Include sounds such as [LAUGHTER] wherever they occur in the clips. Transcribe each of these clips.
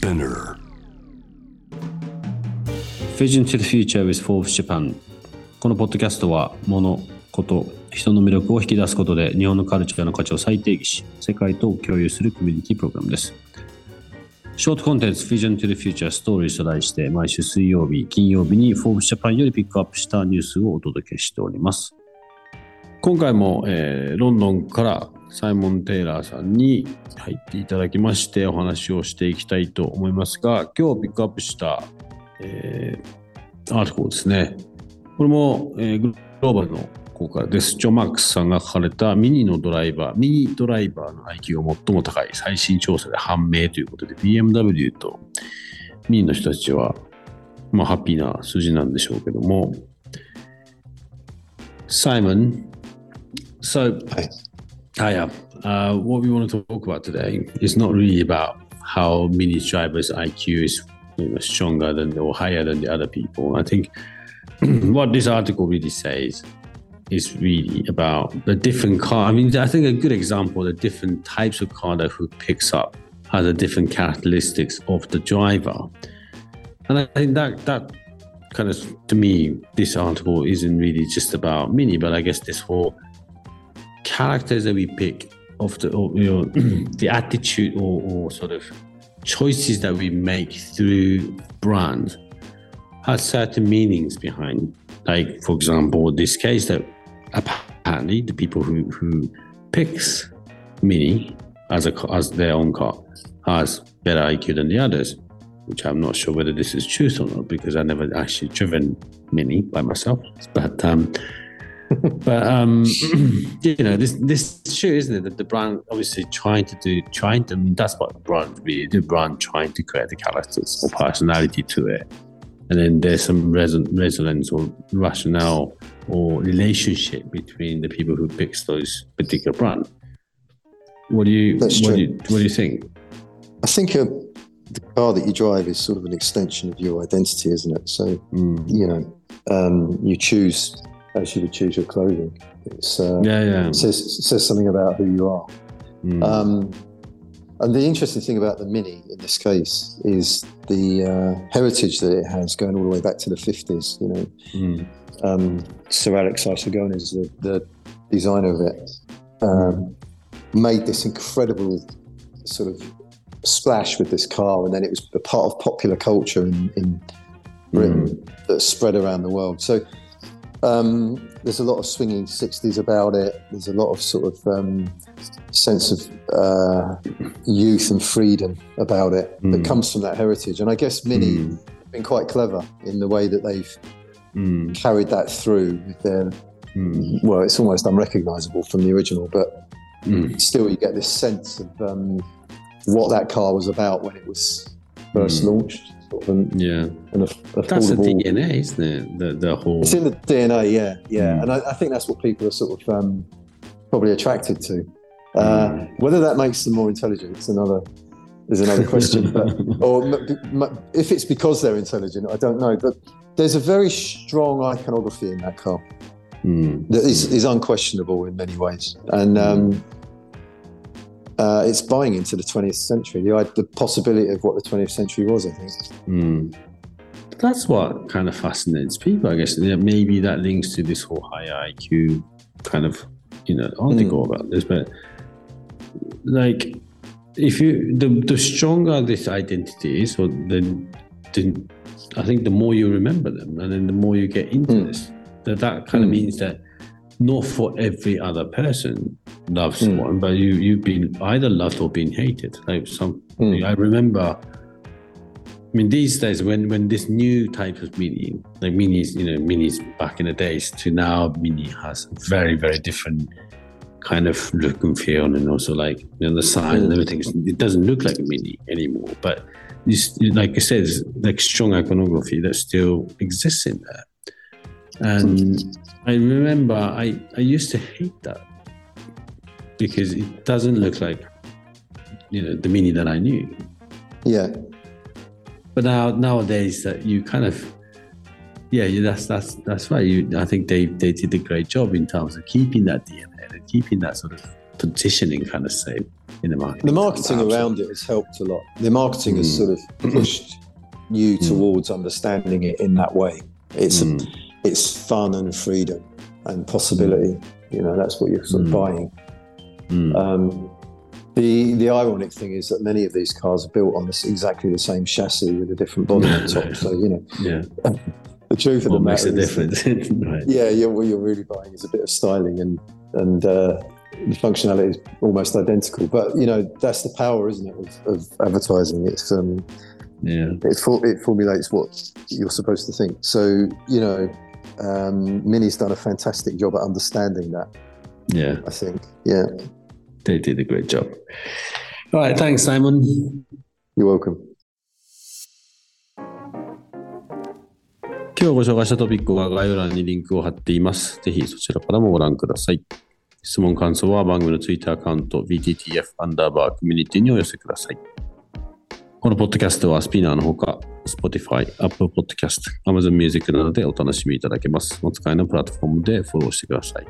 Spinner. Vision to the Future with Forbes Japan. このポッドキャストは物、こと、人の魅力を引き出すことで日本のカルチャーの価値を再定義し世界と共有するコミュニティプログラムです。ショートコンテンツ Vision to the Future Stories と題して毎週水曜日、金曜日に Forbes Japan よりピックアップしたニュースをお届けしております。今回も、えーロンドンからサイモン・テイラーさんに入っていただきましてお話をしていきたいと思いますが今日ピックアップした、えーアーティコルですね。これも、えーグローバルの方からです。ジョ・マックスさんが書かれたミニのドライバーミニドライバーの IQ が最も高い最新調査で判明ということで BMW とミニの人たちはまあハッピーな数字なんでしょうけども。Simon so Hiya. Uh, what we want to talk about today is not really about how Mini drivers' IQ is you know, stronger than or higher than the other people. I think [CLEARS THROAT] what this article really says is really about the different car. I mean, I think a good example, the different types of car that who picks up has the different characteristics of the driver. And I think that that kind of to me, this article isn't really just about Mini, but I guess this whole characters that we pick of the you know [CLEARS THROAT] the attitude or, or sort of choices that we make through brand has certain meanings behind. Like for example this case that apparently the people who who picks mini as a as their own car has better iq than the others which i'm not sure whether this is truth or not because i never actually driven mini by myself. But um but um, [CLEARS THROAT] you know, this this is true, isn't it? That the brand obviously trying to do, trying to. I mean, that's what the brand really. The brand trying to create the characters or personality to it, and then there's some reson- resonance or rationale or relationship between the people who picks those particular brand. What do you what do you what do you think? I think uh, the car that you drive is sort of an extension of your identity, isn't it? So Mm. you know, um, you choose as you would choose your clothing. It's uh, Yeah, yeah. it says it says something about who you are. Mm. Um, and the interesting thing about the Mini in this case is the uh, heritage that it has, going all the way back to the fifties. You know, Mm. um, Sir Alex Issigonis is the, the designer of it. Um, made this incredible sort of splash with this car, and then it was a part of popular culture in, in Britain that spread around the world. So um, there's a lot of swinging 60s about it. There's a lot of sort of um, sense of uh, youth and freedom about it that Mm. comes from that heritage. And I guess Mini Mm. have been quite clever in the way that they've Mm. carried that through with their Mm. well, it's almost unrecognizable from the original, but Mm. still you get this sense of um, what that car was about when it was first Mm. launched. Sort of an, Yeah. an aff- That's the DNA, isn't it? The the whole It's in the DNA, yeah, yeah, Mm. and I, I think that's what people are sort of um, probably attracted to. Uh, Whether that makes them more intelligent is another is another question, but [LAUGHS] or m- m- if it's because they're intelligent, I don't know. But there's a very strong iconography in that car. Mm. that is, is unquestionable in many ways, and um, uh, it's buying into the 20th century. The, the possibility of what the 20th century was, I think. Mm. That's what kind of fascinates people, I guess. Maybe that links to this whole higher IQ kind of, you know, article about this. But like, if you the the stronger this identity is, or then, then I think the more you remember them, and then the more you get into Mm. this. That that kind of Mm. means that not for every other person loves Mm. one, but you you've been either loved or been hated. Like some, Mm. I remember. I mean, these days when when this new type of mini, like minis, you know, minis back in the days to now, mini has very very different kind of look and feel, and also like you know, the sign and everything. It doesn't look like a mini anymore, but this, like I said, like strong iconography that still exists in there. And I remember I, I used to hate that because it doesn't look like you know the mini that I knew. Yeah. But now nowadays that you kind of yeah, that's that's that's right. You, I think they they did a great job in terms of keeping that DNA and keeping that sort of positioning kind of same in the market. The marketing around it has helped a lot. The marketing mm. has sort of pushed you mm. towards understanding it in that way. It's mm. a, it's fun and freedom and possibility. You know, that's what you're sort of mm. buying. Mm. Um, the the ironic thing is that many of these cars are built on this exactly the same chassis with a different body on top. So you know, yeah. the truth of what the matter makes a difference. [LAUGHS] right. Yeah, yeah. What you're really buying is a bit of styling and and uh, the functionality is almost identical. But you know, that's the power, isn't it, of, of advertising? It's um, yeah, it for, it formulates what you're supposed to think. So you know, um, Mini's done a fantastic job at understanding that. Yeah. I think. Yeah. They did a great job. All right. Thanks, Simon. You're welcome. 今日ご紹介したトピックは概要欄にリンクを貼っています。ぜひそちらからもご覧ください。質問、感想は番組の Twitter アカウントアンダーバーコミュニティにお寄せください。このポッドキャストはスピナーのほか Spotify、Apple Podcast、Amazon Music などでお楽しみいただけます。お使いのプラットフォームでフォローしてください。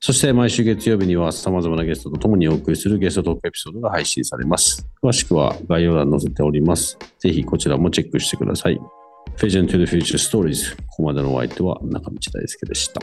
そして毎週月曜日には様々なゲストと共にお送りするゲストトークエピソードが配信されます。詳しくは概要欄に載せております。ぜひこちらもチェックしてください。Vision to the Future Stories ここまでのお相手は中道大輔でした。